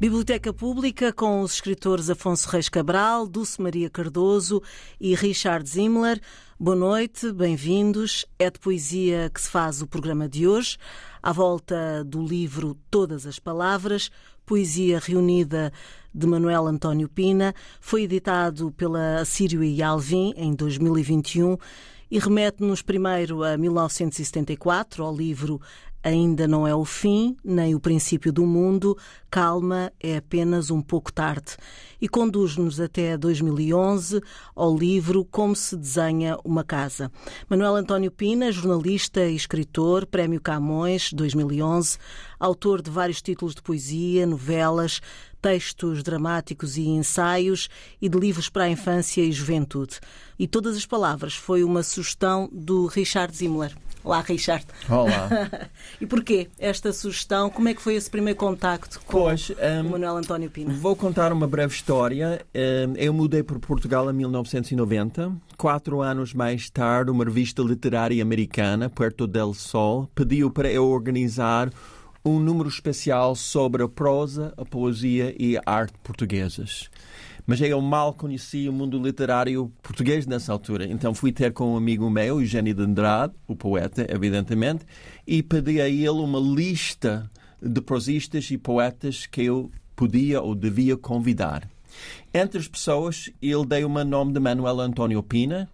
Biblioteca Pública com os escritores Afonso Reis Cabral, Dulce Maria Cardoso e Richard Zimmler. Boa noite, bem-vindos. É de poesia que se faz o programa de hoje, à volta do livro Todas as Palavras, poesia reunida de Manuel António Pina. Foi editado pela Assírio e Alvim em 2021 e remete-nos primeiro a 1974, ao livro Ainda não é o fim, nem o princípio do mundo, calma, é apenas um pouco tarde. E conduz-nos até 2011 ao livro Como se desenha uma casa. Manuel António Pina, jornalista e escritor, Prémio Camões 2011, autor de vários títulos de poesia, novelas, textos dramáticos e ensaios e de livros para a infância e juventude. E todas as palavras foi uma sugestão do Richard Zimmler. Olá, Richard. Olá. e porquê esta sugestão? Como é que foi esse primeiro contacto com pois, um, o Manuel António Pina? Vou contar uma breve história. Um, eu mudei para Portugal em 1990. Quatro anos mais tarde, uma revista literária americana, Puerto del Sol, pediu para eu organizar um número especial sobre a prosa, a poesia e a arte portuguesas mas eu mal conhecia o mundo literário português nessa altura. Então fui ter com um amigo meu, Eugênio de Andrade, o poeta, evidentemente, e pedi a ele uma lista de prosistas e poetas que eu podia ou devia convidar. Entre as pessoas, ele deu o nome de Manuel António Pina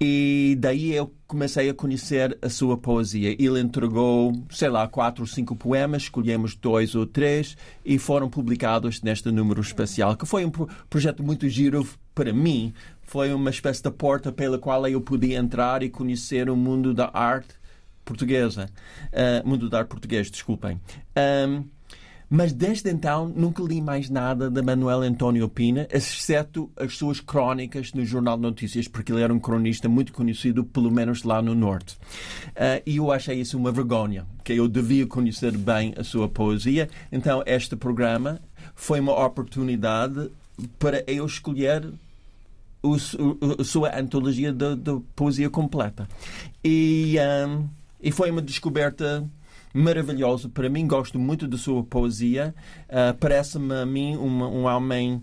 e daí eu comecei a conhecer a sua poesia. Ele entregou, sei lá, quatro ou cinco poemas, escolhemos dois ou três e foram publicados neste número especial, que foi um projeto muito giro para mim. Foi uma espécie de porta pela qual eu podia entrar e conhecer o mundo da arte portuguesa. Uh, mundo da arte português, desculpem. Um, mas desde então nunca li mais nada de Manuel António Pina, exceto as suas crónicas no Jornal de Notícias, porque ele era um cronista muito conhecido, pelo menos lá no Norte. Uh, e eu achei isso uma vergonha, que eu devia conhecer bem a sua poesia. Então, este programa foi uma oportunidade para eu escolher o, a sua antologia de, de poesia completa. E, um, ah, e foi uma descoberta maravilhoso. Para mim, gosto muito da sua poesia. Uh, Parece-me a mim uma, um homem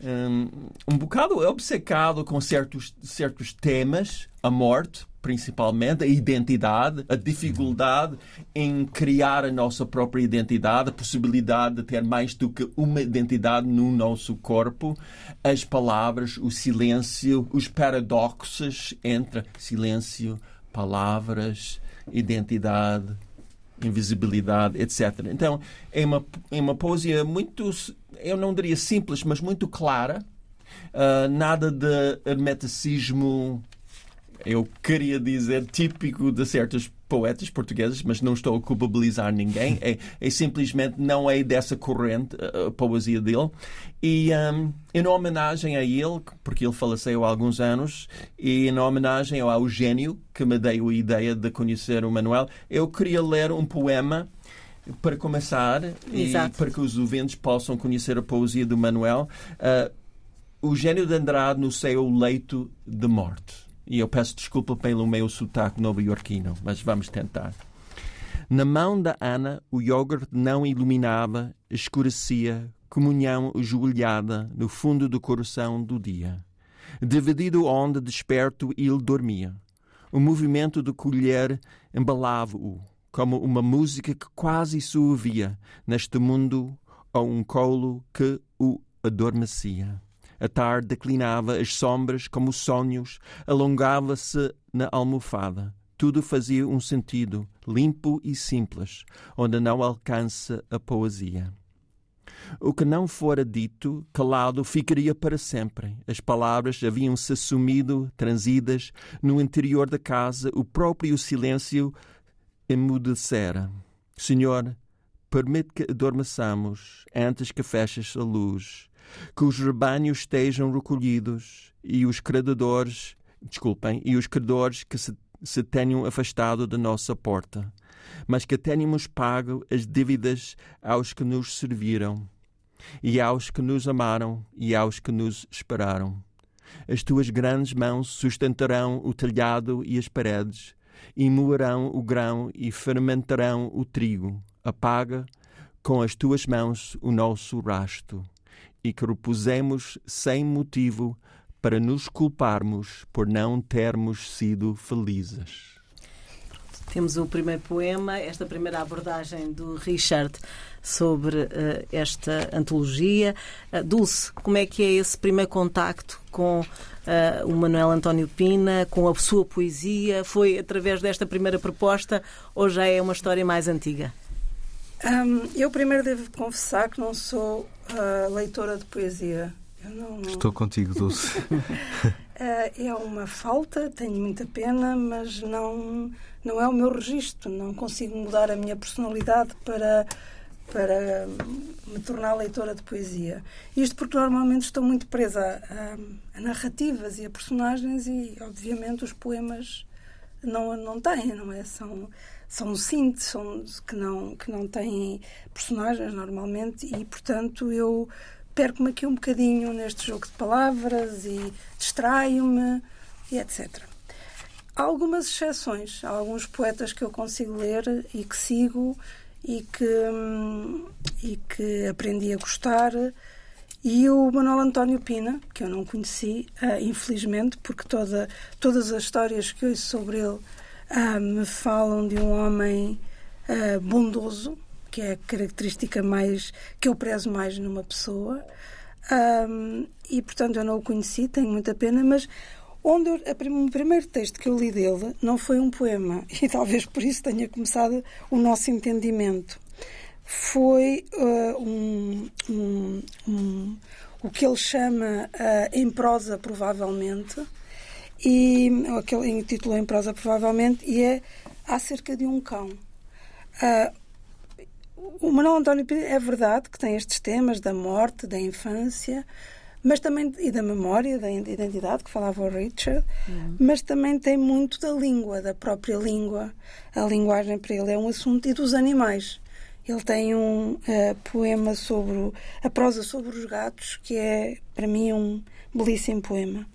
um, um bocado obcecado com certos, certos temas, a morte, principalmente, a identidade, a dificuldade em criar a nossa própria identidade, a possibilidade de ter mais do que uma identidade no nosso corpo, as palavras, o silêncio, os paradoxos entre silêncio, palavras, identidade, invisibilidade, etc. Então, é uma, é uma poesia muito, eu não diria simples, mas muito clara. Uh, nada de hermeticismo, eu queria dizer, típico de certos poetas portugueses, mas não estou a culpabilizar ninguém. É, é simplesmente não é dessa corrente a, a poesia dele. E um, em homenagem a ele, porque ele faleceu há alguns anos, e em homenagem ao Eugênio, que me deu a ideia de conhecer o Manuel, eu queria ler um poema para começar Exato. e para que os ouvintes possam conhecer a poesia do Manuel. Uh, o gênio de Andrade no seu leito de morte. E eu peço desculpa pelo meu sotaque novo-iorquino, mas vamos tentar. Na mão da Ana, o iogurte não iluminava, escurecia, comunhão ajoelhada no fundo do coração do dia. Dividido onde, desperto, ele dormia. O movimento de colher embalava-o, como uma música que quase se ouvia neste mundo ou um colo que o adormecia. A tarde declinava as sombras como sonhos, alongava-se na almofada. Tudo fazia um sentido, limpo e simples, onde não alcança a poesia. O que não fora dito, calado, ficaria para sempre. As palavras haviam-se sumido, transidas, no interior da casa, o próprio silêncio emudecera. Senhor, permite que adormeçamos antes que feches a luz que os rebanhos estejam recolhidos e os credores, desculpem, e os credores que se, se tenham afastado da nossa porta, mas que tenhamos pago as dívidas aos que nos serviram, e aos que nos amaram, e aos que nos esperaram. As tuas grandes mãos sustentarão o telhado e as paredes, e moerão o grão e fermentarão o trigo. Apaga com as tuas mãos o nosso rasto e que repusemos sem motivo para nos culparmos por não termos sido felizes. Temos o primeiro poema, esta primeira abordagem do Richard sobre uh, esta antologia. Uh, Dulce, como é que é esse primeiro contacto com uh, o Manuel António Pina, com a sua poesia? Foi através desta primeira proposta ou já é uma história mais antiga? Um, eu primeiro devo confessar que não sou leitora de poesia. Não... Estou contigo, Dulce. é uma falta, tenho muita pena, mas não não é o meu registro, não consigo mudar a minha personalidade para para me tornar leitora de poesia. Isto porque normalmente estou muito presa a, a, narrativas e a personagens e, obviamente, os poemas não, não têm, não é? São, são síntese, são, que, não, que não têm personagens normalmente e, portanto, eu perco-me aqui um bocadinho neste jogo de palavras e distraio-me e etc. Há algumas exceções. Há alguns poetas que eu consigo ler e que sigo e que, hum, e que aprendi a gostar. E o Manuel António Pina, que eu não conheci, uh, infelizmente, porque toda, todas as histórias que ouço sobre ele uh, me falam de um homem uh, bondoso, que é a característica mais que eu prezo mais numa pessoa. E portanto eu não o conheci, tenho muita pena, mas onde eu, o primeiro texto que eu li dele não foi um poema, e talvez por isso tenha começado o nosso entendimento. Foi uh, um, um, um, o que ele chama uh, em prosa, provavelmente, e aquele intitulou em prosa, provavelmente, e é acerca de um cão. Uh, o Manuel António é verdade que tem estes temas da morte, da infância, mas também e da memória, da identidade que falava o Richard, uhum. mas também tem muito da língua, da própria língua. A linguagem para ele é um assunto e dos animais. Ele tem um uh, poema sobre a prosa sobre os gatos que é para mim um belíssimo poema.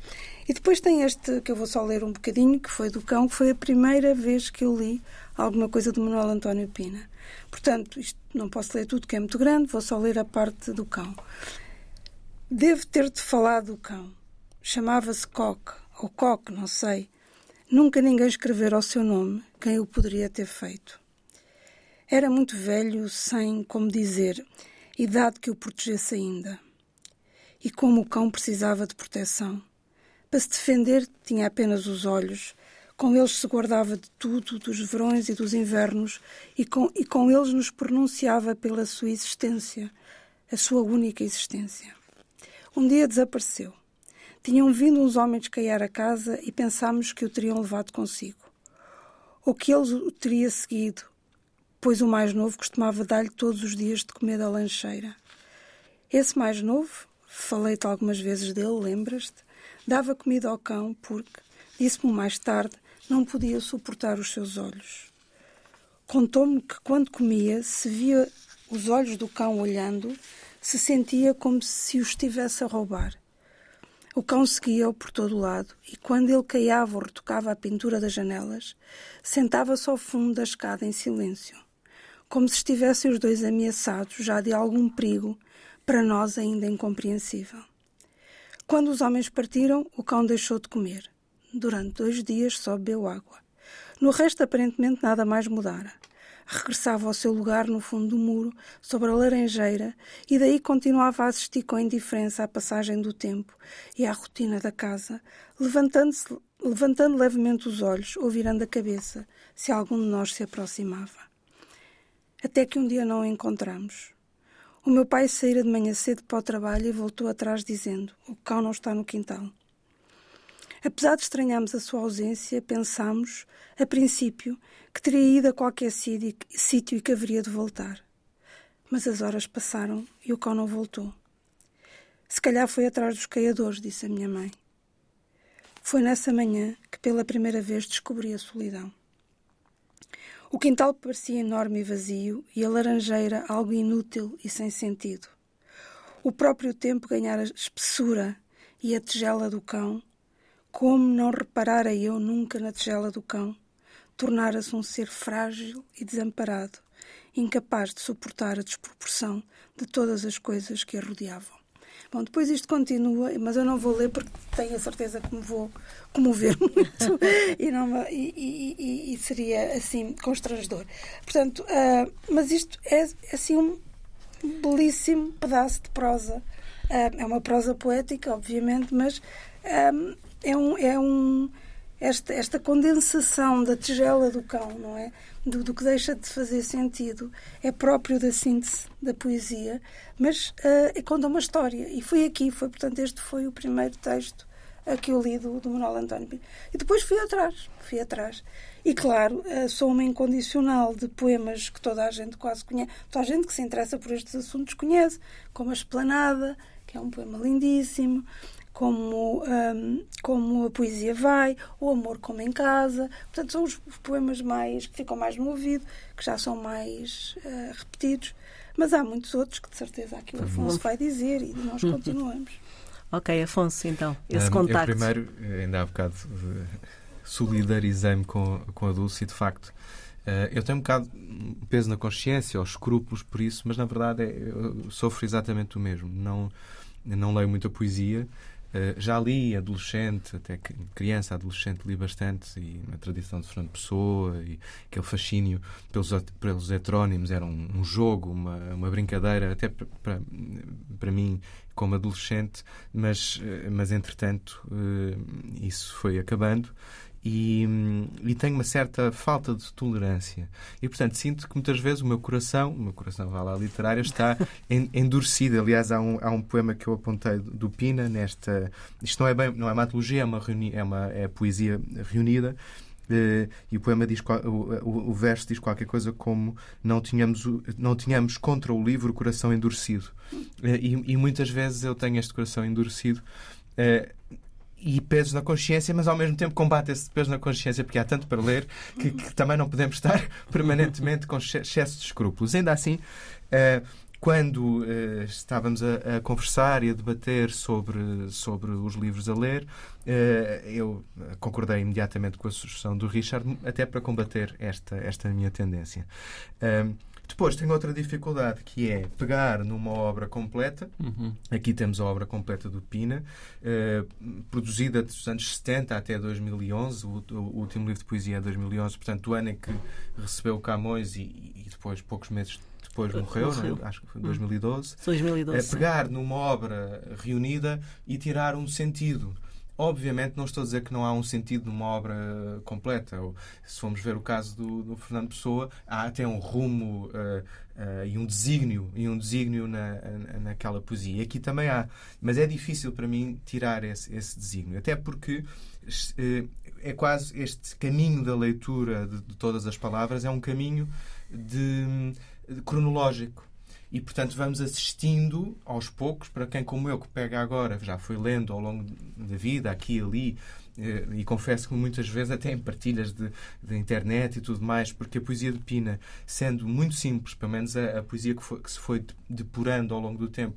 E depois tem este que eu vou só ler um bocadinho, que foi do cão, que foi a primeira vez que eu li alguma coisa do Manuel António Pina. Portanto, isto não posso ler tudo que é muito grande, vou só ler a parte do cão. Devo ter-te falado do cão. Chamava-se Coque, ou Coque, não sei. Nunca ninguém escrevera ao seu nome quem o poderia ter feito. Era muito velho, sem, como dizer, idade que o protegesse ainda. E como o cão precisava de proteção. Para se defender, tinha apenas os olhos. Com eles se guardava de tudo, dos verões e dos invernos, e com, e com eles nos pronunciava pela sua existência, a sua única existência. Um dia desapareceu. Tinham vindo uns homens caiar a casa e pensámos que o teriam levado consigo. Ou que ele o teria seguido, pois o mais novo costumava dar-lhe todos os dias de comer da lancheira. Esse mais novo, falei-te algumas vezes dele, lembras-te? Dava comida ao cão porque, disse-me mais tarde, não podia suportar os seus olhos. Contou-me que quando comia, se via os olhos do cão olhando, se sentia como se o estivesse a roubar. O cão seguia-o por todo o lado e, quando ele caiava ou retocava a pintura das janelas, sentava-se ao fundo da escada em silêncio, como se estivessem os dois ameaçados já de algum perigo, para nós ainda incompreensível. Quando os homens partiram, o cão deixou de comer. Durante dois dias só bebeu água. No resto, aparentemente, nada mais mudara regressava ao seu lugar no fundo do muro, sobre a laranjeira, e daí continuava a assistir com indiferença à passagem do tempo e à rotina da casa, levantando-se levantando levemente os olhos ou virando a cabeça, se algum de nós se aproximava. Até que um dia não o encontramos. O meu pai saíra de manhã cedo para o trabalho e voltou atrás dizendo: O cão não está no quintal. Apesar de estranharmos a sua ausência, pensámos, a princípio, que teria ido a qualquer sítio e que haveria de voltar. Mas as horas passaram e o cão não voltou. Se calhar foi atrás dos caiadores, disse a minha mãe. Foi nessa manhã que pela primeira vez descobri a solidão. O quintal parecia enorme e vazio e a laranjeira algo inútil e sem sentido. O próprio tempo ganhara espessura e a tigela do cão como não reparara eu nunca na tigela do cão? Tornara-se um ser frágil e desamparado, incapaz de suportar a desproporção de todas as coisas que a rodeavam. Bom, depois isto continua, mas eu não vou ler porque tenho a certeza que me vou comover muito e, não, e, e, e, seria assim constrangedor. Portanto, uh, mas isto é, é assim um belíssimo pedaço de prosa. Uh, é uma prosa poética, obviamente, mas um, é um, é um esta, esta condensação da tigela do cão, não é? Do, do, que deixa de fazer sentido. É próprio da síntese da poesia, mas uh, conta uma história. E foi aqui, foi, portanto, este foi o primeiro texto a que eu li do, do Manuel António. E depois fui atrás, fui atrás. E claro, uh, sou uma incondicional de poemas que toda a gente quase conhece, toda a gente que se interessa por estes assuntos conhece, como A Esplanada, que é um poema lindíssimo, como, um, como a poesia vai, o amor como em casa. Portanto, são os poemas mais que ficam mais no ouvido, que já são mais uh, repetidos. Mas há muitos outros que de certeza aqui o Afonso vai dizer e nós continuamos. ok, Afonso, então, esse um, contacto. Eu primeiro, ainda há bocado, solidarizei-me com, com a Dulce e, de facto, uh, eu tenho um bocado peso na consciência ou escrúpulos por isso, mas na verdade é, eu sofro exatamente o mesmo. Não, não leio muita poesia, eh, já li adolescente, até criança, adolescente, li bastante, e na tradição de Fernando Pessoa, e aquele fascínio pelos, pelos heterónimos. Era um, um jogo, uma, uma brincadeira, até para mim, como adolescente, mas, eh, mas entretanto, eh, isso foi acabando e, e, tenho uma certa falta de tolerância. E, portanto, sinto que muitas vezes o meu coração, o meu coração vai lá literário, está endurecido. Aliás, há um, há um poema que eu apontei do Pina nesta. Isto não é bem, não é uma antologia, é uma, reuni, é uma é poesia reunida. Uh, e o poema diz o, o, o, verso diz qualquer coisa como não tínhamos não tínhamos contra o livro o coração endurecido uh, e, e, muitas vezes eu tenho este coração endurecido uh, e peso na consciência, mas ao mesmo tempo combate esse peso na consciência, porque há tanto para ler que, que também não podemos estar permanentemente com excesso de escrúpulos. Ainda assim, uh, quando uh, estávamos a, a, conversar e a debater sobre, sobre os livros a ler, uh, eu concordei imediatamente com a sugestão do Richard, até para combater esta, esta minha tendência. Depois tem outra dificuldade que é pegar numa obra completa. Uhum. Aqui temos a obra completa do Pina, eh, produzida dos anos 70 até 2011. O, o, último livro de poesia é 2011, portanto, o ano em que recebeu Camões e, e depois, poucos meses depois morreu, morreu. Né? acho que foi 2012. 2012. É pegar numa obra reunida e tirar um sentido. Obviamente, não estou a dizer que não há um sentido numa obra completa. Se formos ver o caso do, do Fernando Pessoa, há até um rumo uh, uh, e um desígnio, e um desígnio na, naquela poesia. E aqui também há. Mas é difícil para mim tirar esse, esse desígnio. Até porque uh, é quase este caminho da leitura de, de, todas as palavras é um caminho de, de cronológico e, portanto, vamos assistindo aos poucos, para quem como eu, que pega agora, já foi lendo ao longo da vida, aqui e ali, eh, e confesso que muitas vezes até em partilhas de, de, internet e tudo mais, porque a poesia de Pina, sendo muito simples, pelo menos a, a poesia que, foi, que, se foi depurando ao longo do tempo,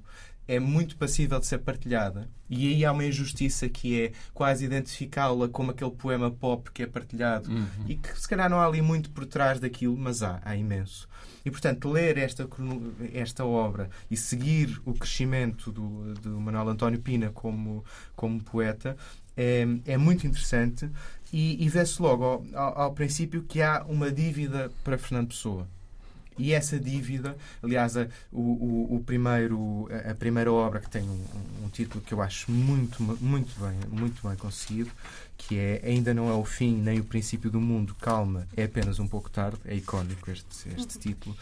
é muito passível de ser partilhada. E aí há uma injustiça que é quase identificá-la como aquele poema pop que é partilhado uhum. e que se calhar não há ali muito por trás daquilo, mas há, há imenso. E portanto, ler esta, esta obra e seguir o crescimento do, do Manuel António Pina como, como poeta é, é muito interessante e, e vê-se logo ao, ao, ao princípio que há uma dívida para Fernando Pessoa e essa dívida, aliás, a, o, o, primeiro, a primeira obra que tem um, um, título que eu acho muito, muito bem, muito bem conseguido, que é Ainda não é o fim nem o princípio do mundo, calma, é apenas um pouco tarde, é icónico este, este título.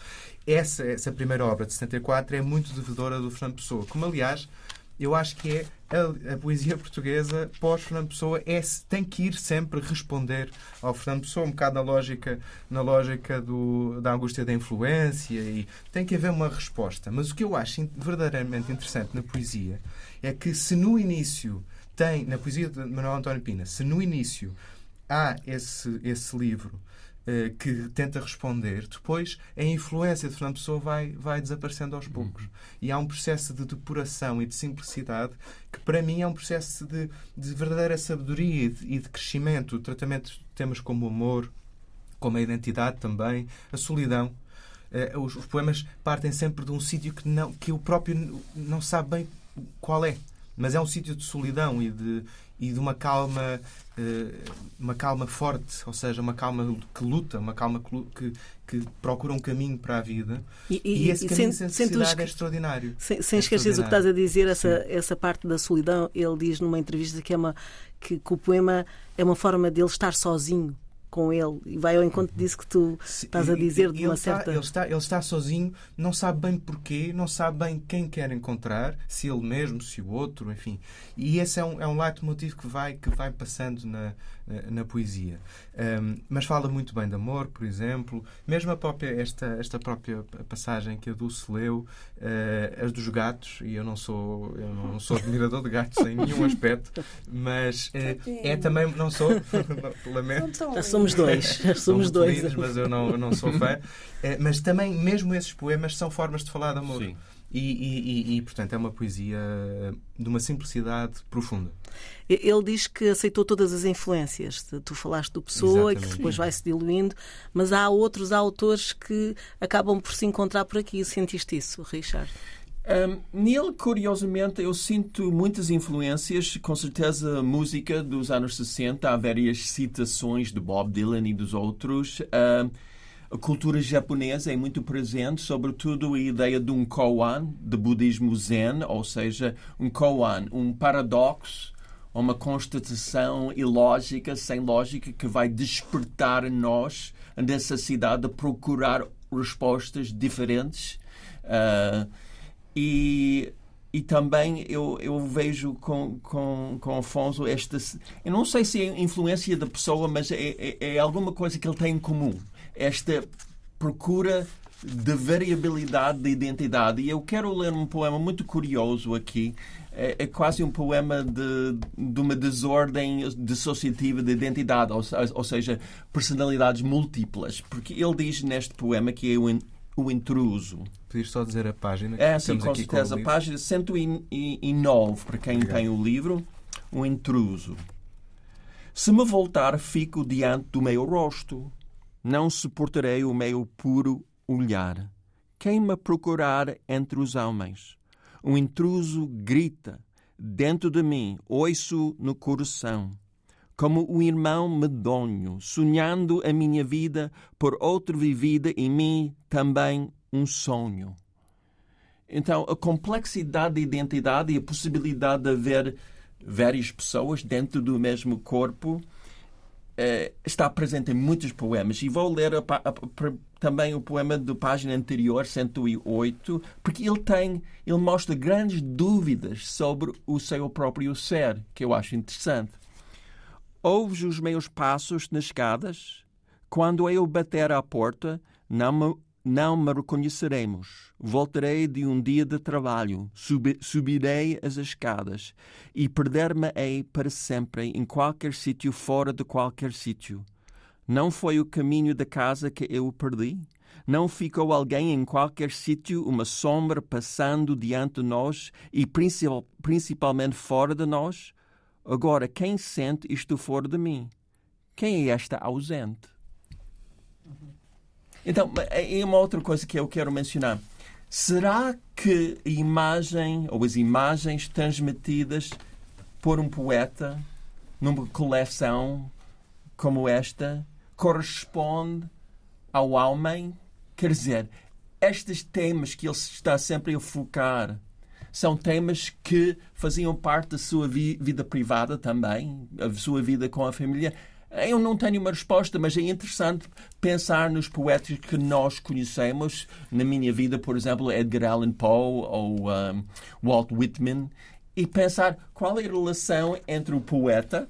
Essa, essa primeira obra de 74 é muito devedora do Fernando Pessoa, como aliás eu acho que é a, a poesia portuguesa pós Fernando Pessoa é, tem que ir sempre responder ao Fernando Pessoa, um bocado na lógica, na lógica do, da angústia da influência e tem que haver uma resposta. Mas o que eu acho verdadeiramente interessante na poesia é que se no início tem, na poesia de Manuel António Pina, se no início há esse, esse livro que tenta responder, depois a influência de Fernando Pessoa vai, vai desaparecendo aos poucos. Uhum. E há um processo de depuração e de simplicidade que, para mim, é um processo de, de verdadeira sabedoria e de, e de crescimento. O tratamento de temas como o amor, como a identidade também, a solidão. uh, os, os, poemas partem sempre de um sítio que, não, que o próprio não sabe bem qual é. Mas é um sítio de solidão e de, e de uma calma uma calma forte, ou seja, uma calma que luta, uma calma que, que procura um caminho para a vida. E, e, e esse caminho sem, sem é extraordinário. Sem, sem é esquecer o que estás a dizer, essa, essa parte da solidão, ele diz numa entrevista que, é uma, que, que o poema é uma forma dele estar sozinho com ele e vai ao encontro disso que tu estás a dizer de uma certa. Ele, está, ele está sozinho, não sabe bem porquê, não sabe bem quem quer encontrar, se ele mesmo, se o outro, enfim. E esse é um, é um leitmotiv que vai, que vai passando na, na poesia. Um, mas fala muito bem de amor, por exemplo, mesmo a própria, esta, esta própria passagem que a Dulce leu, uh, as dos gatos, e eu não sou, eu não sou admirador de gatos em nenhum aspecto, mas uh, é também, não sou, lamento somos dois. somos dois. Lindos, mas eu não, eu não sou fã. É, mas também, mesmo esses poemas são formas de falar de amor. Sim. E, e, e, e, portanto, é uma poesia de uma simplicidade profunda. Ele diz que aceitou todas as influências. Tu falaste do Pessoa, e que depois vai se diluindo, mas há outros autores que acabam por se encontrar por aqui. Sentiste isso, Richard? Um, nele, curiosamente, eu sinto muitas influências, com certeza, música dos anos 60. Há várias citações de Bob Dylan e dos outros. Um, a cultura japonesa é muito presente, sobretudo a ideia de um koan, de budismo zen, ou seja, um koan, um paradoxo, uma constatação ilógica, sem lógica, que vai despertar em nós a necessidade de procurar respostas diferentes. Uh, e, e também eu, eu vejo com, com, com Afonso esta. Eu não sei se é influência da pessoa, mas é, é, é alguma coisa que ele tem em comum. Esta procura de variabilidade de identidade. E eu quero ler um poema muito curioso aqui. É, é quase um poema de, de uma desordem dissociativa de identidade, ou, ou seja, personalidades múltiplas. Porque ele diz neste poema que é o intruso. Podias só dizer a página? É, sim, com certeza. A página 109, para quem Obrigado. tem o livro. O intruso. Se me voltar, fico diante do meu rosto. Não suportarei o meu puro olhar. Quem me procurar entre os homens? O intruso grita. Dentro de mim, ouço no coração como um irmão medonho, sonhando a minha vida por outra vivida em mim também um sonho. Então, a complexidade de identidade e a possibilidade de haver várias pessoas dentro do mesmo corpo está presente em muitos poemas. E vou ler a, a, a, também o poema da página anterior, 108, porque ele tem, ele mostra grandes dúvidas sobre o seu próprio ser, que eu acho interessante. Ouves os meus passos nas escadas? Quando eu bater à porta, não me, não me reconheceremos. Voltarei de um dia de trabalho, subi, subirei as escadas e perder-me-ei para sempre em qualquer sítio fora de qualquer sítio. Não foi o caminho da casa que eu perdi? Não ficou alguém em qualquer sítio, uma sombra passando diante de nós e principal, principalmente fora de nós? Agora, quem sente isto fora de mim? Quem é esta ausente? Então, é, uma outra coisa que eu quero mencionar. Será que a imagem ou as imagens transmitidas por um poeta numa coleção como esta corresponde ao homem? Quer dizer, estes temas que ele está sempre a focar são temas que faziam parte da sua vi vida privada também, a sua vida com a família. Eu não tenho uma resposta, mas é interessante pensar nos poetas que nós conhecemos. Na minha vida, por exemplo, Edgar Allan Poe ou um, Walt Whitman, e pensar qual é a relação entre o poeta,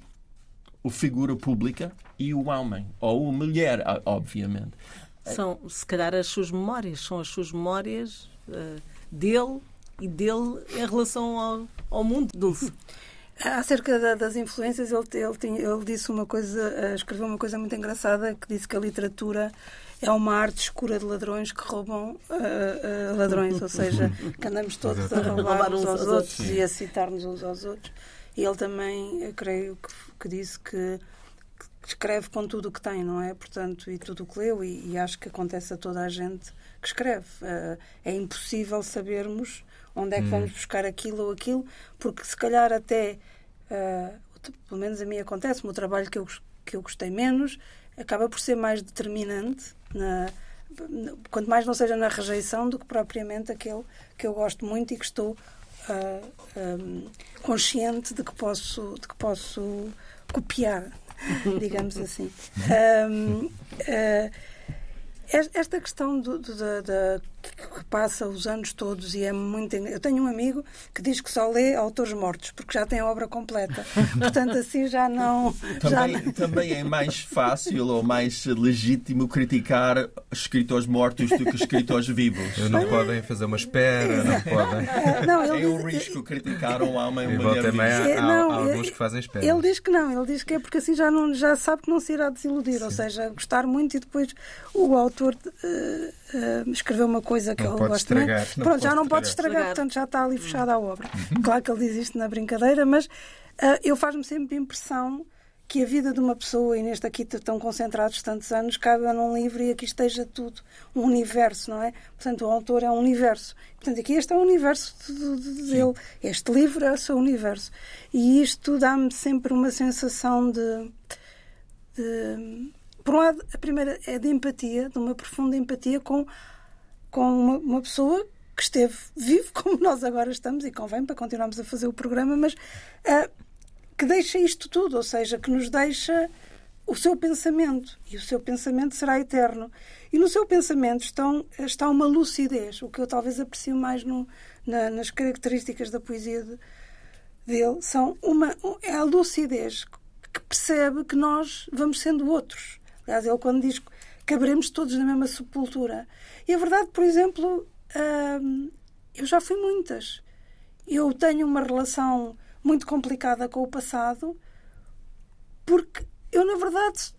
a figura pública, e o homem, ou a mulher, obviamente. São, se calhar, as suas memórias, são as suas memórias uh, dele e dele em relação ao, ao mundo, Dulce. Acerca da, das influências, ele, ele, tinha, ele disse uma coisa, eh, escreveu uma coisa muito engraçada que disse que a literatura é uma arte escura de ladrões que roubam uh, uh, ladrões, ou seja, que andamos todos a roubar uns aos outros e a citar-nos uns aos outros. E ele também, creio que, que disse que, que, escreve com tudo o que tem, não é? Portanto, e tudo o que leu, e, e acho que acontece a toda a gente que que escreve. Uh, é impossível sabermos onde é que hum. vamos buscar aquilo ou aquilo, porque se calhar até, uh, pelo menos a mim acontece, o trabalho que eu, que eu gostei menos acaba por ser mais determinante na, quanto mais não seja na rejeição do que propriamente aquele que eu gosto muito e que estou uh, ah, um, consciente de que posso de que posso copiar digamos assim um, uh, esta questão do, do, da, da, que passa os anos todos e é muito. Eu tenho um amigo que diz que só lê autores mortos, porque já tem a obra completa. Portanto, assim já não. Também, já... também é mais fácil ou mais legítimo criticar escritores mortos do que escritores vivos. Não podem fazer uma espera, não podem. É, não, ele é um risco criticar um homem e mulher também há, há, não, há alguns que fazem espera. Ele diz que não, ele diz que é porque assim já, não, já sabe que não se irá desiludir, Sim. ou seja, gostar muito e depois o autor autor uh, uh, escreveu uma coisa que não eu pode gosto estragar. Pronto, já não pode estragar, estragar, portanto já está ali fechada a obra. Uhum. Claro que ele diz isto na brincadeira, mas uh, eu faz-me sempre impressão que a vida de uma pessoa, e neste aqui tão concentrados tantos anos, cabe num livro e aqui esteja tudo, um universo, não é? Portanto, o autor é um universo. Portanto, aqui este é o universo de, de, dele. Este livro é o seu universo. E isto dá-me sempre uma sensação de, de por um lado, a primeira é de empatia, de uma profunda empatia com, com uma, uma pessoa que esteve vivo, como nós agora estamos, e convém para continuarmos a fazer o programa, mas uh, que deixa isto tudo, ou seja, que nos deixa o seu pensamento, e o seu pensamento será eterno. E no seu pensamento estão, está uma lucidez, o que eu talvez aprecio mais no, na, nas características da poesia de, dele, são uma, é a lucidez que percebe que nós vamos sendo outros. Aliás, ele quando diz caberemos todos na mesma sepultura. E a verdade, por exemplo, hum, eu já fui muitas. Eu tenho uma relação muito complicada com o passado porque eu, na verdade,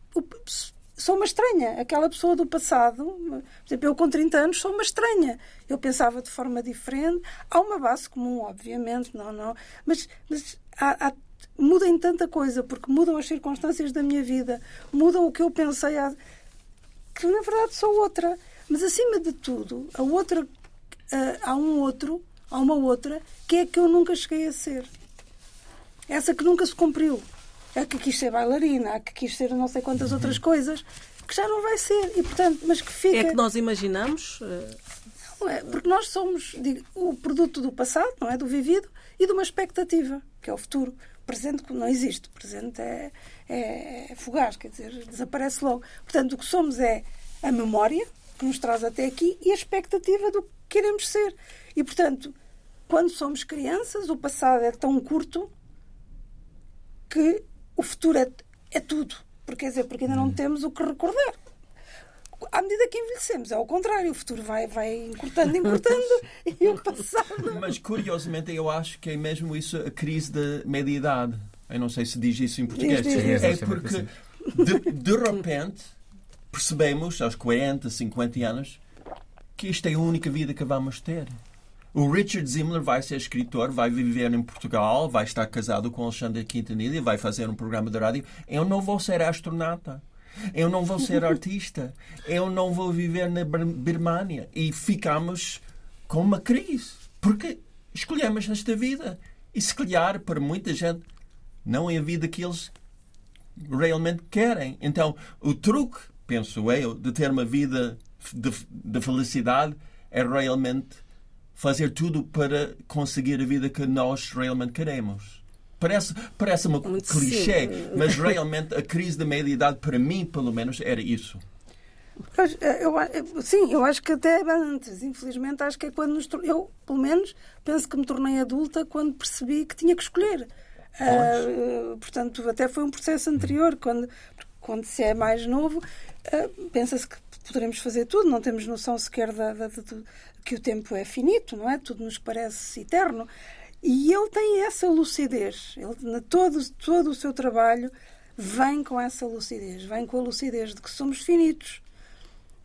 sou uma estranha. Aquela pessoa do passado, por exemplo, eu com 30 anos sou uma estranha. Eu pensava de forma diferente. Há uma base comum, obviamente, não, não. Mas, mas há, há muda em tanta coisa, porque mudam as circunstâncias da minha vida, mudam o que eu pensei, que na verdade sou outra. Mas acima de tudo, a outra, há um outro, há uma outra, que é que eu nunca cheguei a ser. Essa que nunca se cumpriu. A que quis ser bailarina, a que quis ser não sei quantas outras coisas, que já não vai ser. E, portanto, mas que fica. É que nós imaginamos. Não é, porque nós somos digo, o produto do passado, não é? Do vivido e de uma expectativa, que é o futuro presente não existe. O presente é, é, é fugaz, quer dizer, desaparece logo. Portanto, o que somos é a memória que nos traz até aqui e a expectativa do que queremos ser. E, portanto, quando somos crianças, o passado é tão curto que o futuro é, é tudo. Porque, quer dizer, porque ainda não hum. temos o que recordar à medida que envelhecemos, é ao contrário, o futuro vai, vai encurtando, encurtando e o passado. Mas curiosamente, eu acho que é mesmo isso a crise da meia-idade. Eu não sei se diz isso em português. Diz, diz. É porque, de, de repente, percebemos, aos 40, 50 anos, que isto é a única vida que vamos ter. O Richard Zimmler vai ser escritor, vai viver em Portugal, vai estar casado com Alexandre Quintanilha, vai fazer um programa de rádio. Eu não vou ser astronauta. Eu não vou ser artista. Eu não vou viver na Birmânia. E ficamos com uma crise. Porque escolhemos esta vida. E se calhar, para muita gente, não é a vida que eles realmente querem. Então, o truque, penso eu, de ter uma vida de, de felicidade é realmente fazer tudo para conseguir a vida que nós realmente queremos. Parece, parece uma Muito clichê, sim. mas realmente a crise da meia-idade, para mim, pelo menos, era isso. Pois, eh, eu, sim, eu acho que até antes, infelizmente, acho que é quando nos, eu, pelo menos, penso que me tornei adulta quando percebi que tinha que escolher. Uh, portanto, até foi um processo anterior, quando, quando se é mais novo, uh, pensa-se que poderemos fazer tudo, não temos noção sequer da, da, da, que o tempo é finito, não é? Tudo nos parece eterno. E ele tem essa lucidez. Ele, todo, todo o seu trabalho vem com essa lucidez. Vem com a lucidez de que somos finitos,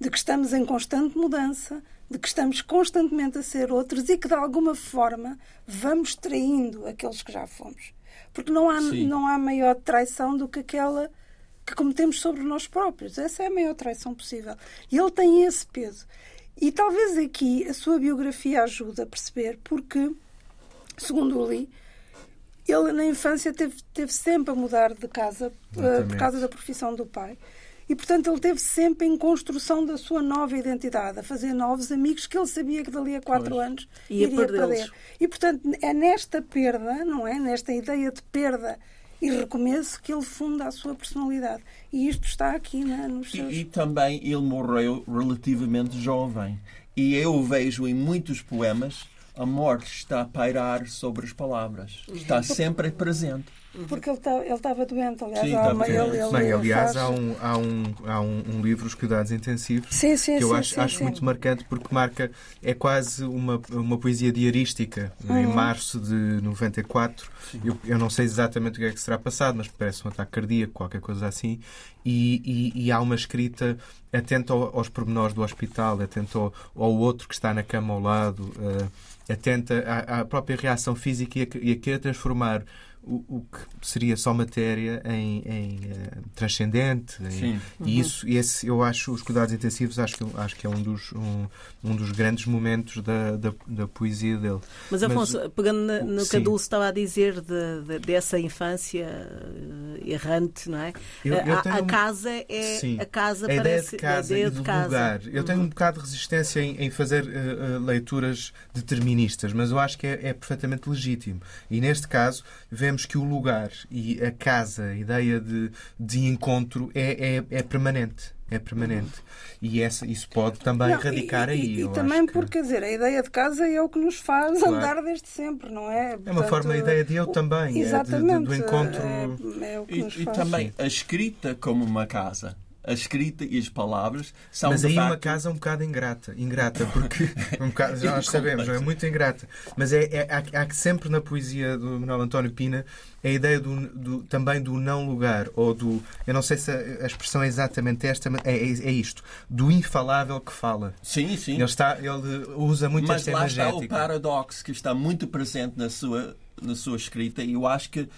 de que estamos em constante mudança, de que estamos constantemente a ser outros e que, de alguma forma, vamos traindo aqueles que já fomos. Porque não há, não há maior traição do que aquela que cometemos sobre nós próprios. Essa é a maior traição possível. E ele tem esse peso. E talvez aqui a sua biografia ajude a perceber, porque, segundo o li, ele na infância teve, teve sempre a mudar de casa uh, por causa da profissão do pai. E, portanto, ele teve sempre em construção da sua nova identidade, a fazer novos amigos que ele sabia que dali a quatro pois. anos Ia iria perder. E, portanto, é nesta perda, não é? Nesta ideia de perda e recomeço que ele funda a sua personalidade. E isto está aqui né, nos seus... E, e também ele morreu relativamente jovem. E eu vejo em muitos poemas a morte está a pairar sobre as palavras. Está sempre presente. Uhum. Porque ele tá, estava doente, aliás. Sim, há uma, ele, ele Bem, aliás, faz... há, um, há, um, há um, um, livro, Os Cuidados Intensivos, sim, sim, que eu sim, acho, acho muito marcante porque marca, é quase uma, uma poesia diarística. Uhum. Em março de 94, eu, eu não sei exatamente o que é que será passado, mas parece um ataque cardíaco, qualquer coisa assim, e, e, e há uma escrita atenta aos pormenores do hospital, atenta ao, ao, outro que está na cama ao lado, uh, atenta à, à, própria reação física e a, e a querer transformar o, o que seria só matéria em, em uh, transcendente. Em, uhum. E isso, esse, eu acho, os cuidados intensivos, acho que, acho que é um dos, um, um dos grandes momentos da, da, da poesia dele. Mas, Afonso, Mas, pegando no que a Dulce estava a dizer de, de, dessa infância uh, errante, não é? Eu, eu a, a, casa é sim. a casa a parece, ideia de casa a ideia de casa. lugar. Eu uhum. tenho um bocado de resistência em, em fazer uh, leituras deterministas, mas eu acho que é, é perfeitamente legítimo. E neste caso, vemos vemos que o lugar e a casa, a ideia de, de encontro é, é, é permanente é permanente. E essa, isso pode também não, radicar e, aí. E, e também porque, que... quer dizer, a ideia de casa é o que nos faz claro. andar desde sempre, não é? Portanto, é uma forma, a ideia de eu também. Exatamente. É de, de, do encontro. É, é o que e, nos faz. e também a escrita como uma casa a escrita e as palavras são Mas aí facto... uma casa um bocado ingrata, ingrata, porque um bocado, já nós sabemos, é muito ingrata. Mas é, é há, há, sempre na poesia do Manuel António Pina a ideia do, do, também do não lugar, ou do. Eu não sei se a, a expressão é exatamente esta, mas é, é, é, isto, do infalável que fala. Sim, sim. Ele, está, ele usa muito mas esta lá está o paradoxo que está muito presente na sua, na sua escrita, e eu acho que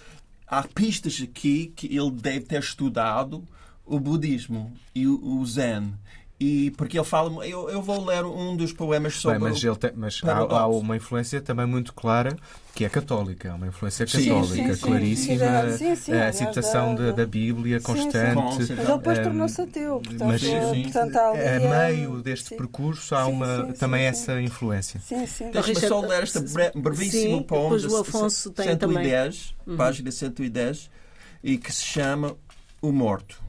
há pistas aqui que ele deve ter estudado o budismo e o, o zen. E porque ele fala, eu, eu vou ler um dos poemas sobre. Bem, mas ele tem, mas há, há, uma influência também muito clara que é católica, há uma influência católica sim, sim, claríssima, sim, a citação da, da, Bíblia constante. Mas ele depois tornou-se ateu, portanto, mas, portanto a meio deste percurso há uma, também essa influência. Sim, sim. Deixa-me só ler este brevíssimo poema de o Afonso 110, também. Uhum. página 110, e que se chama O Morto.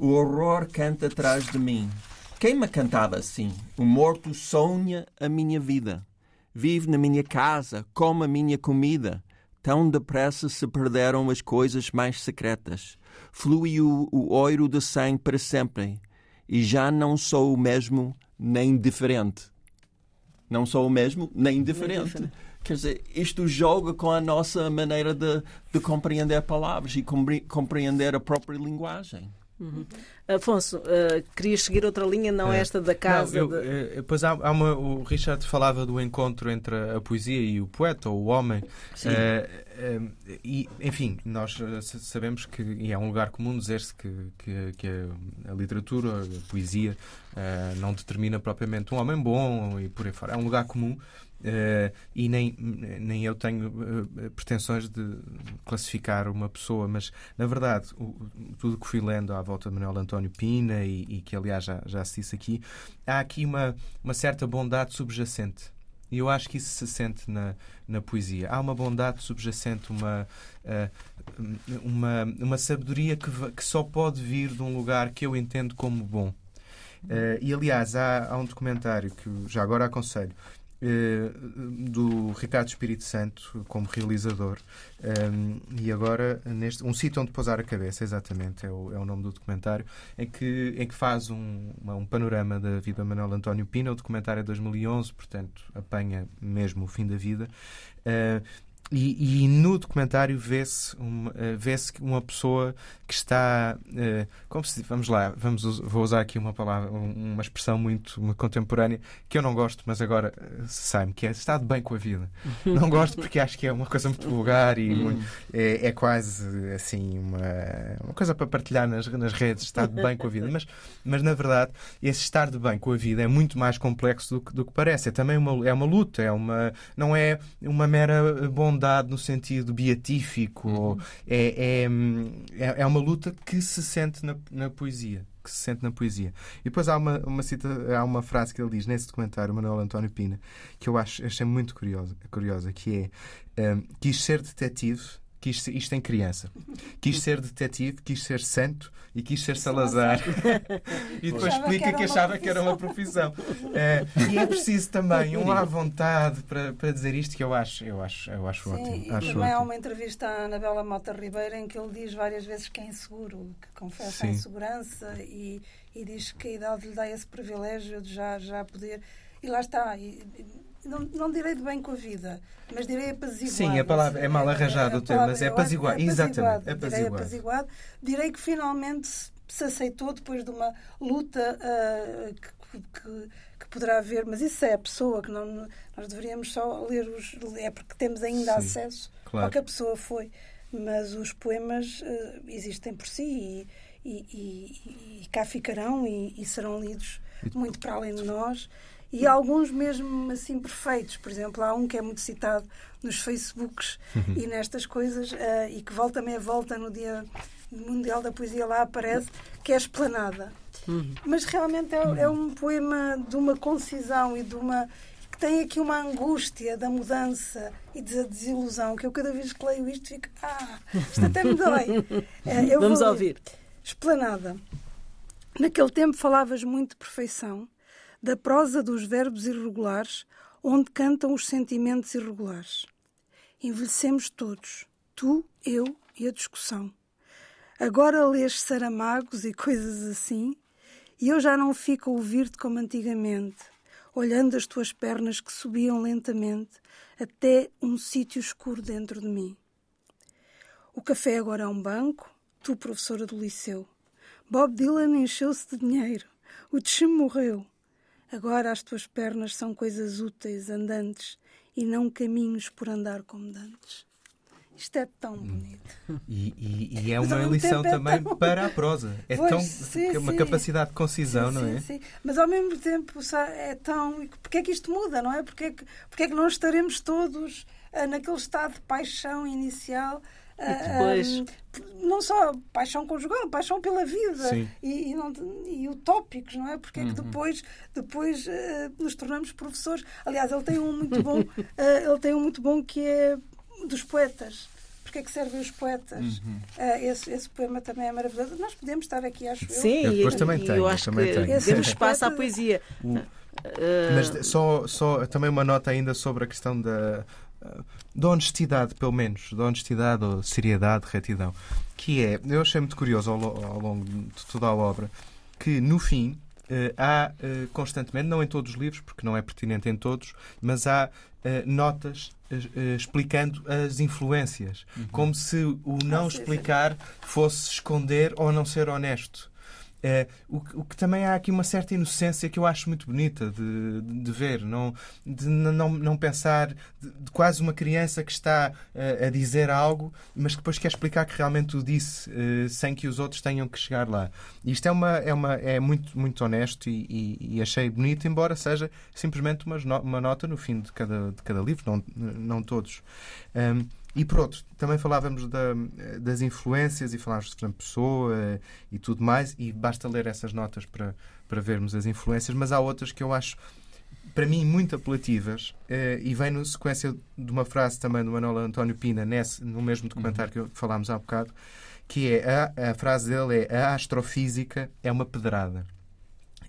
O horror canta atrás de mim. Quem me cantava assim? O morto sonha a minha vida. Vive na minha casa, come a minha comida. Tão depressa se perderam as coisas mais secretas. Flui o, o oiro de sangue para sempre. E já não sou o mesmo nem diferente. Não sou o mesmo nem diferente. Quer dizer, isto joga com a nossa maneira de, de compreender palavras e compreender a própria linguagem. Uhum. Afonso, uh, querias seguir outra linha, não é. esta da casa? Não, eu, de... Pois há, há, uma. O Richard falava do encontro entre a poesia e o poeta, ou o homem. Sim. Uh, uh, e, enfim, nós sabemos que, e é um lugar comum dizer-se que, que, que a, a, literatura, a poesia, não determina propriamente um homem bom e por aí fora. É um lugar comum. Uh, e nem, nem eu tenho uh, pretensões de classificar uma pessoa, mas na verdade, o, tudo que fui lendo à volta de Manuel António Pina e, e, que aliás já, já se disse aqui, há aqui uma, uma certa bondade subjacente. E eu acho que isso se sente na, na poesia. Há uma bondade subjacente, uma, uh, uma, uma sabedoria que, que só pode vir de um lugar que eu entendo como bom. Uh, e aliás, há, há, um documentário que já agora aconselho, do Ricardo Espírito Santo como realizador. Um, e agora neste um sítio onde pousar a cabeça exatamente é o, é o nome do documentário em que em que faz um, uma, um panorama da vida de Manuel António Pina. O documentário é de 2011 portanto apanha mesmo o fim da vida. Uh, e, e, no documentário vê-se uma, uh, vê uma pessoa que está. Uh, como se vamos lá, vamos, vou usar aqui uma palavra, uma expressão muito contemporânea que eu não gosto, mas agora uh, sai-me, que é está de bem com a vida. não gosto porque acho que é uma coisa muito vulgar e muito, é, é, quase assim uma, uma coisa para partilhar nas, nas redes, está de bem com a vida. Mas, mas na verdade, esse estar de bem com a vida é muito mais complexo do que, do que parece. É também uma, é uma luta, é uma, não é uma mera bondade bondade no sentido beatífico. Uhum. É, é, é, é, uma luta que se sente na, na poesia que se sente na poesia. E depois há uma, uma, cita, há uma frase que ele diz nesse documentário, Manuel António Pina, que eu acho, achei muito curiosa, curiosa que é um, quis ser detetive quis ser, isto em criança. Quis ser detetive, quis ser santo e quis ser Salazar. e depois explica que, achava que era uma profissão. É, e é preciso também um à vontade para, para dizer isto que eu acho, eu acho, eu acho Sim, ótimo. E acho também ótimo. há uma entrevista à Anabela Mota Ribeiro em que ele diz várias vezes que é inseguro, que confessa Sim. a insegurança e, e diz que a idade lhe dá esse privilégio de já, já poder. E lá está. E, não, não direi de bem com a vida, mas direi apaziguado. Sim, a palavra é mal arranjado o termo, mas é apaziguado. É Exatamente, apaziguado. Direi apaziguado. Direi que finalmente se aceitou depois de uma luta uh, que, que, que, poderá haver, mas isso é a pessoa que não nós deveríamos só ler os é porque temos ainda Sim, acesso claro. ao que a pessoa foi, mas os poemas uh, existem por si e, e, e, e cá ficarão e, serão lidos muito para além de nós e alguns mesmo assim perfeitos. Por exemplo, há um que é muito citado nos Facebooks uhum. e nestas coisas uh, e que volta meia volta no Dia Mundial da Poesia lá aparece, que é Esplanada. Uhum. Mas realmente é, é, um poema de uma concisão e de uma que tem aqui uma angústia da mudança e da desilusão que eu cada vez que leio isto fico ah, isto até me dói. Uh, Vamos ouvir. Esplanada. Naquele tempo falavas muito de perfeição da prosa dos verbos irregulares, onde cantam os sentimentos irregulares. Envelhecemos todos, tu, eu e a discussão. Agora lês Saramagos e coisas assim, e eu já não fico a ouvir-te como antigamente, olhando as tuas pernas que subiam lentamente até um sítio escuro dentro de mim. O café agora é um banco, tu, professora do liceu. Bob Dylan encheu-se de dinheiro. O Tchim morreu. Agora as tuas pernas são coisas úteis, andantes, e não caminhos por andar como dantes. Isto é tão hum. bonito. E, e, e é uma lição é também tão... para a prosa. É pois, tão sim, uma sim. capacidade de concisão, sim, não é? Sim, mas ao mesmo tempo é tão. Porque é que isto muda, não é? Porque é que, porque é que não estaremos todos uh, naquele estado de paixão inicial depois... não só paixão conjugal, paixão pela vida e, e, não, e, utópicos, não é? Porque é que uhum. depois, depois uh, nos tornamos professores. Aliás, ele tem um muito bom, uh, ele tem um muito bom que é dos poetas porque é que servem os poetas. Uhum. Uh, esse, esse, poema também é maravilhoso. Nós podemos estar aqui, acho Sim, eu. Sim, depois também tenho, eu acho também que tenho. temos espaço à poesia. O... Uh... Mas só, só também uma nota ainda sobre a questão da, da honestidade, pelo menos, da honestidade ou seriedade, retidão, que é, eu achei muito curioso ao, ao longo de toda a obra, que no fim Uh, há uh, constantemente, não em todos os livros, porque não é pertinente em todos, mas há uh, notas explicando as influências, uhum. como se o não ah, explicar fosse esconder ou não ser honesto. É, o, o, que também há aqui uma certa inocência que eu acho muito bonita de, de ver, não, de não, não pensar de, de quase uma criança que está uh, a dizer algo, mas que depois quer explicar que realmente o disse uh, sem que os outros tenham que chegar lá. Isto é, uma, é, uma, é muito, muito honesto e, e, e achei bonito, embora seja simplesmente uma, uma nota no fim de cada, de cada livro, não, não todos. Um, e por outro, também falávamos da, das influências e falávamos de Fernando Pessoa e tudo mais, e basta ler essas notas para, para vermos as influências, mas há outras que eu acho, para mim, muito apelativas, eh, e vem na sequência de uma frase também do Manuel António Pina, nesse, no mesmo documentário uhum. que falámos há bocado, que é a, a frase dele é a astrofísica é uma pedrada.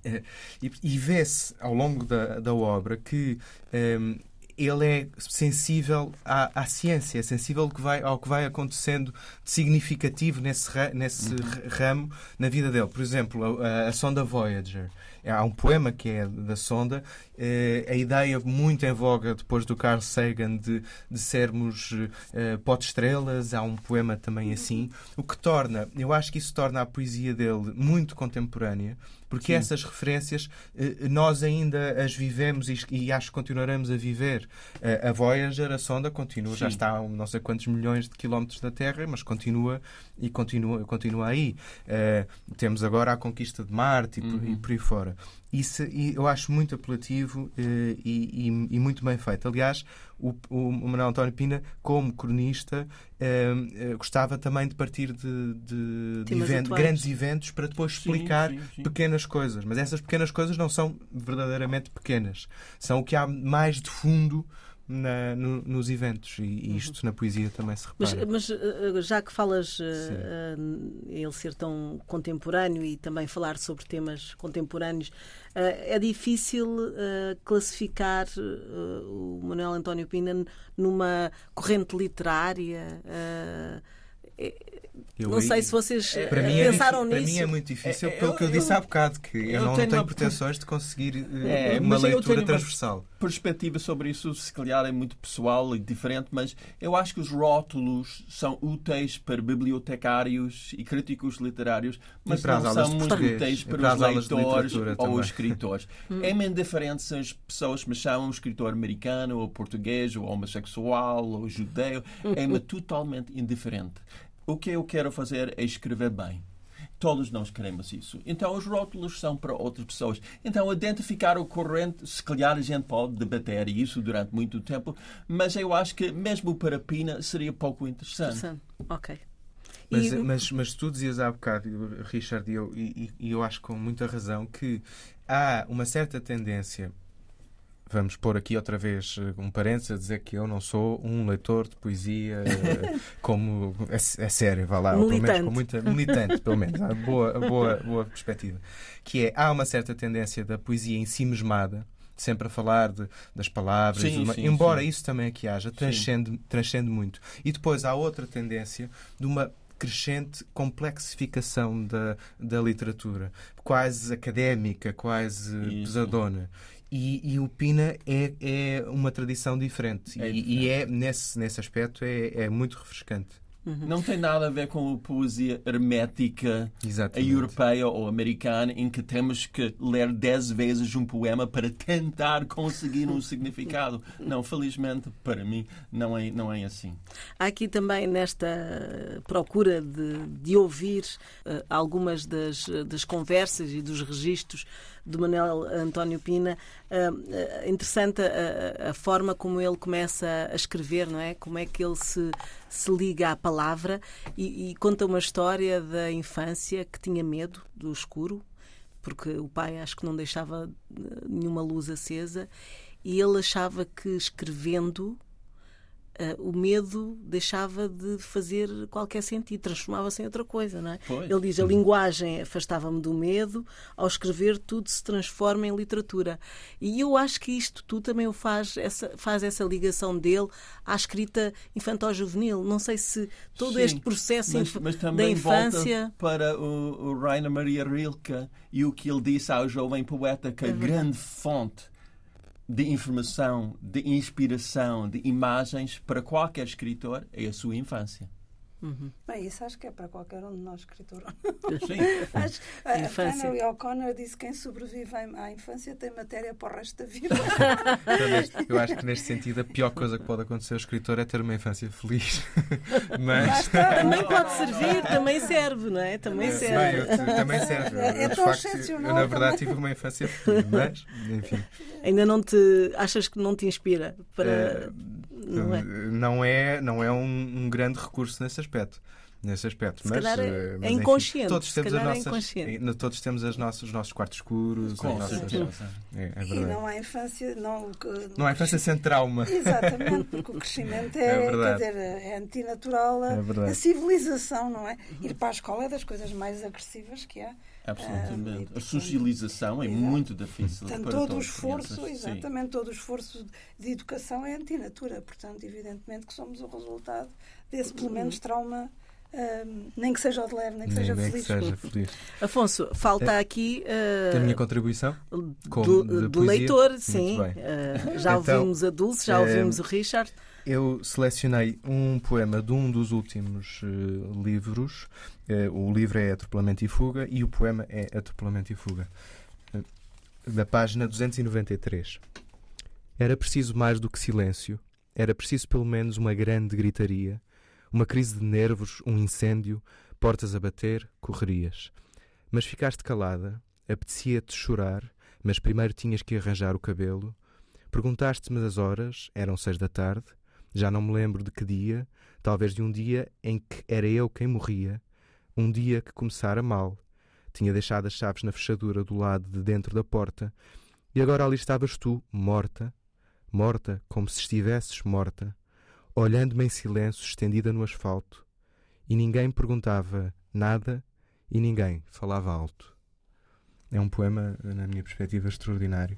Eh, e, e vê-se ao longo da, da obra que um, eh, ele é sensível à, à ciência, é sensível ao que, vai, ao que vai acontecendo de significativo nesse, nesse uhum. ramo na vida dele. Por exemplo, a, a, sonda Voyager. há um poema que é da sonda, eh, a ideia muito em voga depois do Carl Sagan de, de sermos eh, pote-estrelas, há um poema também assim, o que torna, eu acho que isso torna a poesia dele muito contemporânea, porque Sim. essas referências eh, nós ainda as vivemos e, acho que continuaremos a viver. Eh, a Voyager, a sonda, continua, Sim. já está a não sei quantos milhões de quilómetros da Terra, mas continua e continua, continua aí. Uh, temos agora a conquista de Marte e, uhum. por, e por aí fora. Isso eu acho muito apelativo uh, e, e, e, muito bem feito. Aliás, o, o Manuel António Pina, como cronista, uh, uh, gostava também de partir de, de, de evento, grandes eventos para depois explicar sim, sim, sim. pequenas coisas. Mas essas pequenas coisas não são verdadeiramente pequenas. São o que há mais de fundo na, no, nos eventos e, e, isto uhum. na poesia também se repara. Mas, mas eh, já que falas uh, uh, ele ser tão contemporâneo e também falar sobre temas contemporâneos, uh, é difícil classificar o Manuel António Pina numa corrente literária. Eu, não sei se vocês é, para mim é pensaram nisso. Para mim é muito difícil, é, pelo que eu disse há bocado, que eu, eu não tenho, tenho pretensões de conseguir é, uma leitura transversal. Uma perspectiva sobre isso, se calhar, é muito pessoal e diferente, mas eu acho que os rótulos são úteis para bibliotecários e críticos literários, mas não são muito úteis para, para os leitores ou também. os escritores. Hum. É-me indiferente se as pessoas me chamam um escritor americano, ou português, ou homossexual, ou judeu. É-me totalmente indiferente. O que eu quero fazer é escrever bem. Todos nós queremos isso. Então, os rótulos são para outras pessoas. Então, identificar o corrente, se calhar a gente pode debater isso durante muito tempo, mas eu acho que, mesmo para Pina, seria pouco interessante. Interessante. Ok. Mas, mas, mas tu dizias há bocado, Richard, e eu, e, e eu acho com muita razão, que há uma certa tendência vamos pôr aqui outra vez eh, um parênteses a dizer que eu não sou um leitor de poesia eh, como é, é sério, vá lá, militante. pelo menos com muita militante, pelo menos, boa, boa, boa perspectiva. Que é há uma certa tendência da poesia em si mesmada, sempre a falar de, das palavras, sim, uma, sim, embora sim. isso também aqui haja, transcende, transcende muito. E depois há outra tendência de uma crescente complexificação da, da literatura, quase académica, quase Isso. pesadona. E, e, o Pina é, é uma tradição diferente. É e, diferente. e, é, nesse, nesse aspecto, é, é muito refrescante. Uhum. Não tem nada a ver com a poesia hermética Exatamente. europeia ou americana, em que temos que ler dez vezes um poema para tentar conseguir um significado. Não, felizmente, para mim, não é, não é assim. Há aqui também, nesta procura de, de ouvir uh, algumas das, das conversas e dos registros de Manuel António Pina, uh, interessante a, a, forma como ele começa a escrever, não é? Como é que ele se, se liga à palavra e, e conta uma história da infância que tinha medo do escuro, porque o pai acho que não deixava nenhuma luz acesa e ele achava que escrevendo o medo deixava de fazer qualquer sentido, transformava-se em outra coisa, não é? Pois. Ele diz a linguagem afastava-me do medo, ao escrever tudo se transforma em literatura. E eu acho que isto tudo também o faz essa, faz essa ligação dele à escrita infantil-juvenil. Não sei se todo Sim, este processo mas, mas da infância... para o, o Rainer Maria Rilke e o que ele disse ao jovem poeta que a grande fonte de informação, de inspiração, de imagens para qualquer escritor é a sua infância. Uhum. Bem, isso acho que é para qualquer um de nós, escritor. Sim. acho, a Flannery O'Connor disse que quem sobrevive à infância tem matéria para o resto da vida. Eu acho que neste sentido a pior coisa que pode acontecer ao escritor é ter uma infância feliz. Mas também pode servir, também serve, não é? Também serve. Bem, eu, também serve. É, é tão excepcional. Eu, na verdade, tive uma infância feliz, mas, enfim. Ainda não te. achas que não te inspira para. É, não é, não é, não é um, um grande recurso nesse aspecto nesse aspecto. Se mas, é, eh, mas, é inconsciente. Enfim, todos temos, as é nossas, é todos temos as nossas, os nossos quartos escuros. Com nossas, é, é, e não há infância. Não, não há infância sem trauma. Exatamente, porque o crescimento é, é, dizer, é antinatural. A, a, civilização, não é? Ir para a escola é das coisas mais agressivas que há. Absolutamente. Ah, a socialização é muito difícil. Portanto, todo o esforço, exatamente, Sim. todo o esforço de educação é antinatura. Portanto, evidentemente que somos o resultado desse, pelo menos, trauma Uh, nem que seja de leve, nem que nem, seja nem feliz. Que seja feliz. Afonso, falta é, aqui. Uh, a minha contribuição? Do, do, do leitor, sim. Uh, já então, ouvimos a Dulce, já ouvimos o Richard. Eu selecionei um poema de um dos últimos uh, livros. o livro é Atropelamento e Fuga e o poema é Atropelamento e Fuga. da página 293. Era preciso mais do que silêncio. Era preciso pelo menos uma grande gritaria uma crise de nervos, um incêndio, portas a bater, correrias. Mas ficaste calada, apetecia-te chorar, mas primeiro tinhas que arranjar o cabelo. Perguntaste-me as horas, eram seis da tarde, já não me lembro de que dia, talvez de um dia em que era eu quem morria, um dia que começara mal. Tinha deixado as chaves na fechadura do lado de dentro da porta, e agora ali estavas tu, morta, morta como se estivesses morta olhando-me em silêncio estendida no asfalto, e ninguém perguntava nada e ninguém falava alto. É um poema, na minha perspectiva, extraordinário,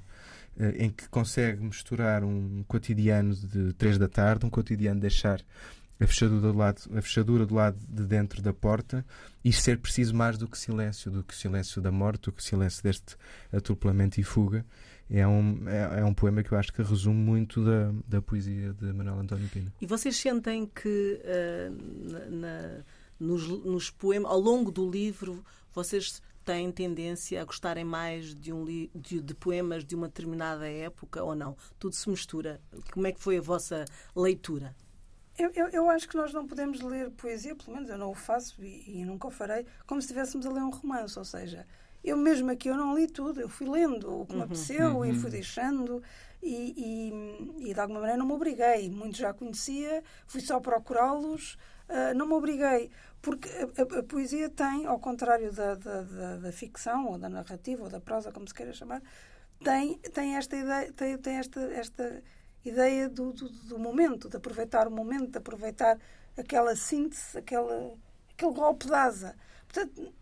em que consegue misturar um cotidiano de três da tarde, um cotidiano de deixar a fechadura do lado, a fechadura do lado de dentro da porta e ser preciso mais do que silêncio, do que silêncio da morte, do que silêncio deste atropelamento e fuga é um, é, é, um poema que eu acho que resume muito da, da poesia de Manuel António Pina. E vocês sentem que uh, na, na, nos, nos poemas, ao longo do livro, vocês têm tendência a gostarem mais de, um li, de, de, poemas de uma determinada época ou não? Tudo se mistura. Como é que foi a vossa leitura? Eu, eu, eu acho que nós não podemos ler poesia, pelo menos eu não o faço e, e nunca o farei, como se estivéssemos a ler um romance, ou seja, eu mesmo aqui eu não li tudo, eu fui lendo o que me uhum, apeteceu uhum. e fui deixando e, e, e, de alguma maneira não me obriguei. Muitos já conhecia, fui só procurá-los, uh, não me obriguei. Porque a, a, a, poesia tem, ao contrário da, da, da, da, ficção, ou da narrativa, ou da prosa, como se queira chamar, tem, tem esta ideia, tem, tem esta, esta ideia do, do, do momento, de aproveitar o momento, de aproveitar aquela síntese, aquela, aquele golpe de asa. Portanto,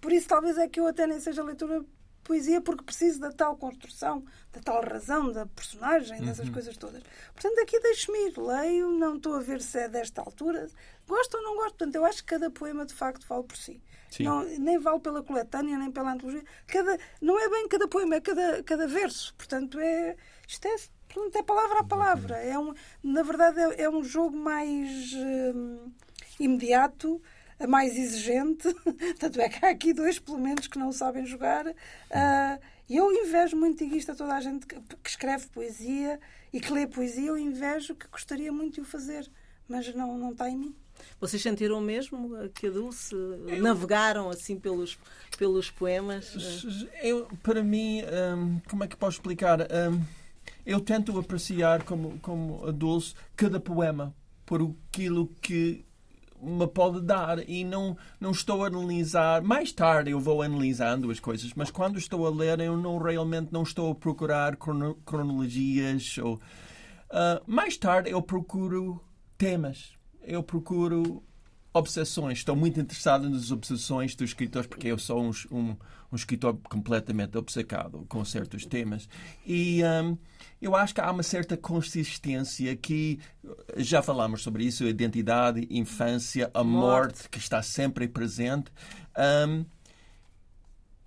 por isso, talvez é que eu até nem seja leitura poesia porque preciso da tal construção, da tal razão, da personagem, dessas uhum. coisas todas. Portanto, aqui deixo-me ir, leio, não estou a ver se é desta altura. Gosto ou não gosto. Portanto, eu acho que cada poema de facto vale por si. Não, nem vale pela coletânea, nem pela antologia. Cada, não é bem cada poema, é cada, cada verso. Portanto, é, isto é, portanto, é palavra a palavra. É um, na verdade, é, é um jogo mais hum, imediato mais exigente. Tanto é que há aqui dois, pelo menos, que não sabem jogar. Uh, eu invejo muito isto a toda a gente que, que, escreve poesia e que lê poesia. Eu invejo que gostaria muito de o fazer, mas não, não está em mim. Vocês sentiram mesmo que a Dulce eu... navegaram assim pelos, pelos poemas? Eu, para mim, um, como é que posso explicar? Um, eu tento apreciar como, como a Dulce cada poema por aquilo que me pode dar e não, não estou a analisar. Mais tarde eu vou analisando as coisas, mas quando estou a ler eu não realmente não estou a procurar crono, cronologias ou uh, mais tarde eu procuro temas, eu procuro obsessões. Estou muito interessado nas obsessões dos escritores porque eu sou um, um, um escritor completamente obcecado com certos temas e um, eu acho que há uma certa consistência que já falamos sobre isso, identidade, infância, a morte, morte que está sempre presente. Um,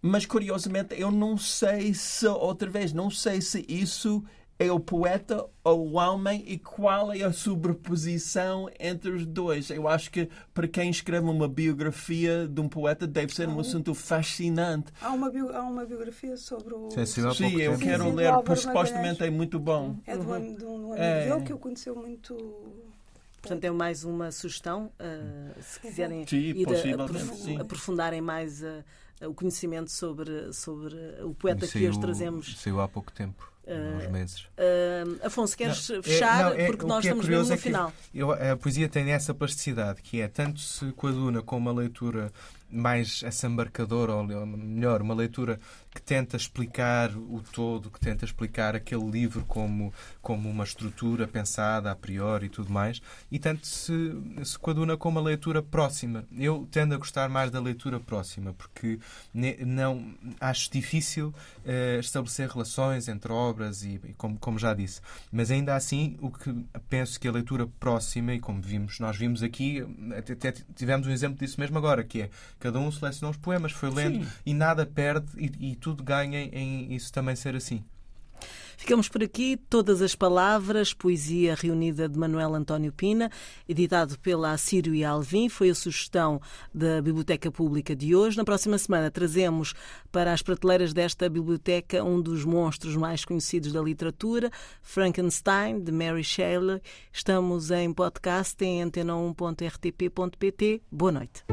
mas curiosamente eu não sei se outra vez não sei se isso é o poeta ou o homem e qual é a sobreposição entre os dois. Eu acho que para quem escreve uma biografia de um poeta deve ser um assunto fascinante. Há uma, bio, há uma biografia sobre o. Sim, sim, sim eu tempo. quero sim, ler, porque supostamente é muito bom. É de um, uhum. de um amigo é. dele que eu conheceu muito. Portanto, é mais uma sugestão, uh, se quiserem sim, ir a, aprofundarem mais uh, o conhecimento sobre, sobre o poeta que hoje trazemos. Saiu há pouco tempo uns ah, meses. Uh, Afonso, queres não, fechar? É, não, é, porque nós é estamos mesmo no é final. Eu, a poesia tem essa plasticidade, que é tanto se coaduna com uma leitura mais assambarcadora, ou melhor, uma leitura que tenta explicar o todo, que tenta explicar aquele livro como, como uma estrutura pensada a priori e tudo mais, e tanto se, se coaduna com uma leitura próxima. Eu tendo a gostar mais da leitura próxima, porque não acho difícil uh, estabelecer relações entre obras obras e, e como, como já disse. Mas ainda assim, o que penso que a leitura próxima, e como vimos, nós vimos aqui, até, tivemos um exemplo disso mesmo agora, que é cada um selecionou os poemas, foi lendo Sim. e nada perde e, e tudo ganha em isso também ser assim. Ficamos por aqui. Todas as palavras, poesia reunida de Manuel António Pina, editado pela Assírio e Alvim, foi a sugestão da Biblioteca Pública de hoje. Na próxima semana trazemos para as prateleiras desta biblioteca um dos monstros mais conhecidos da literatura, Frankenstein, de Mary Shelley. Estamos em podcast em antena1.rtp.pt. Boa noite.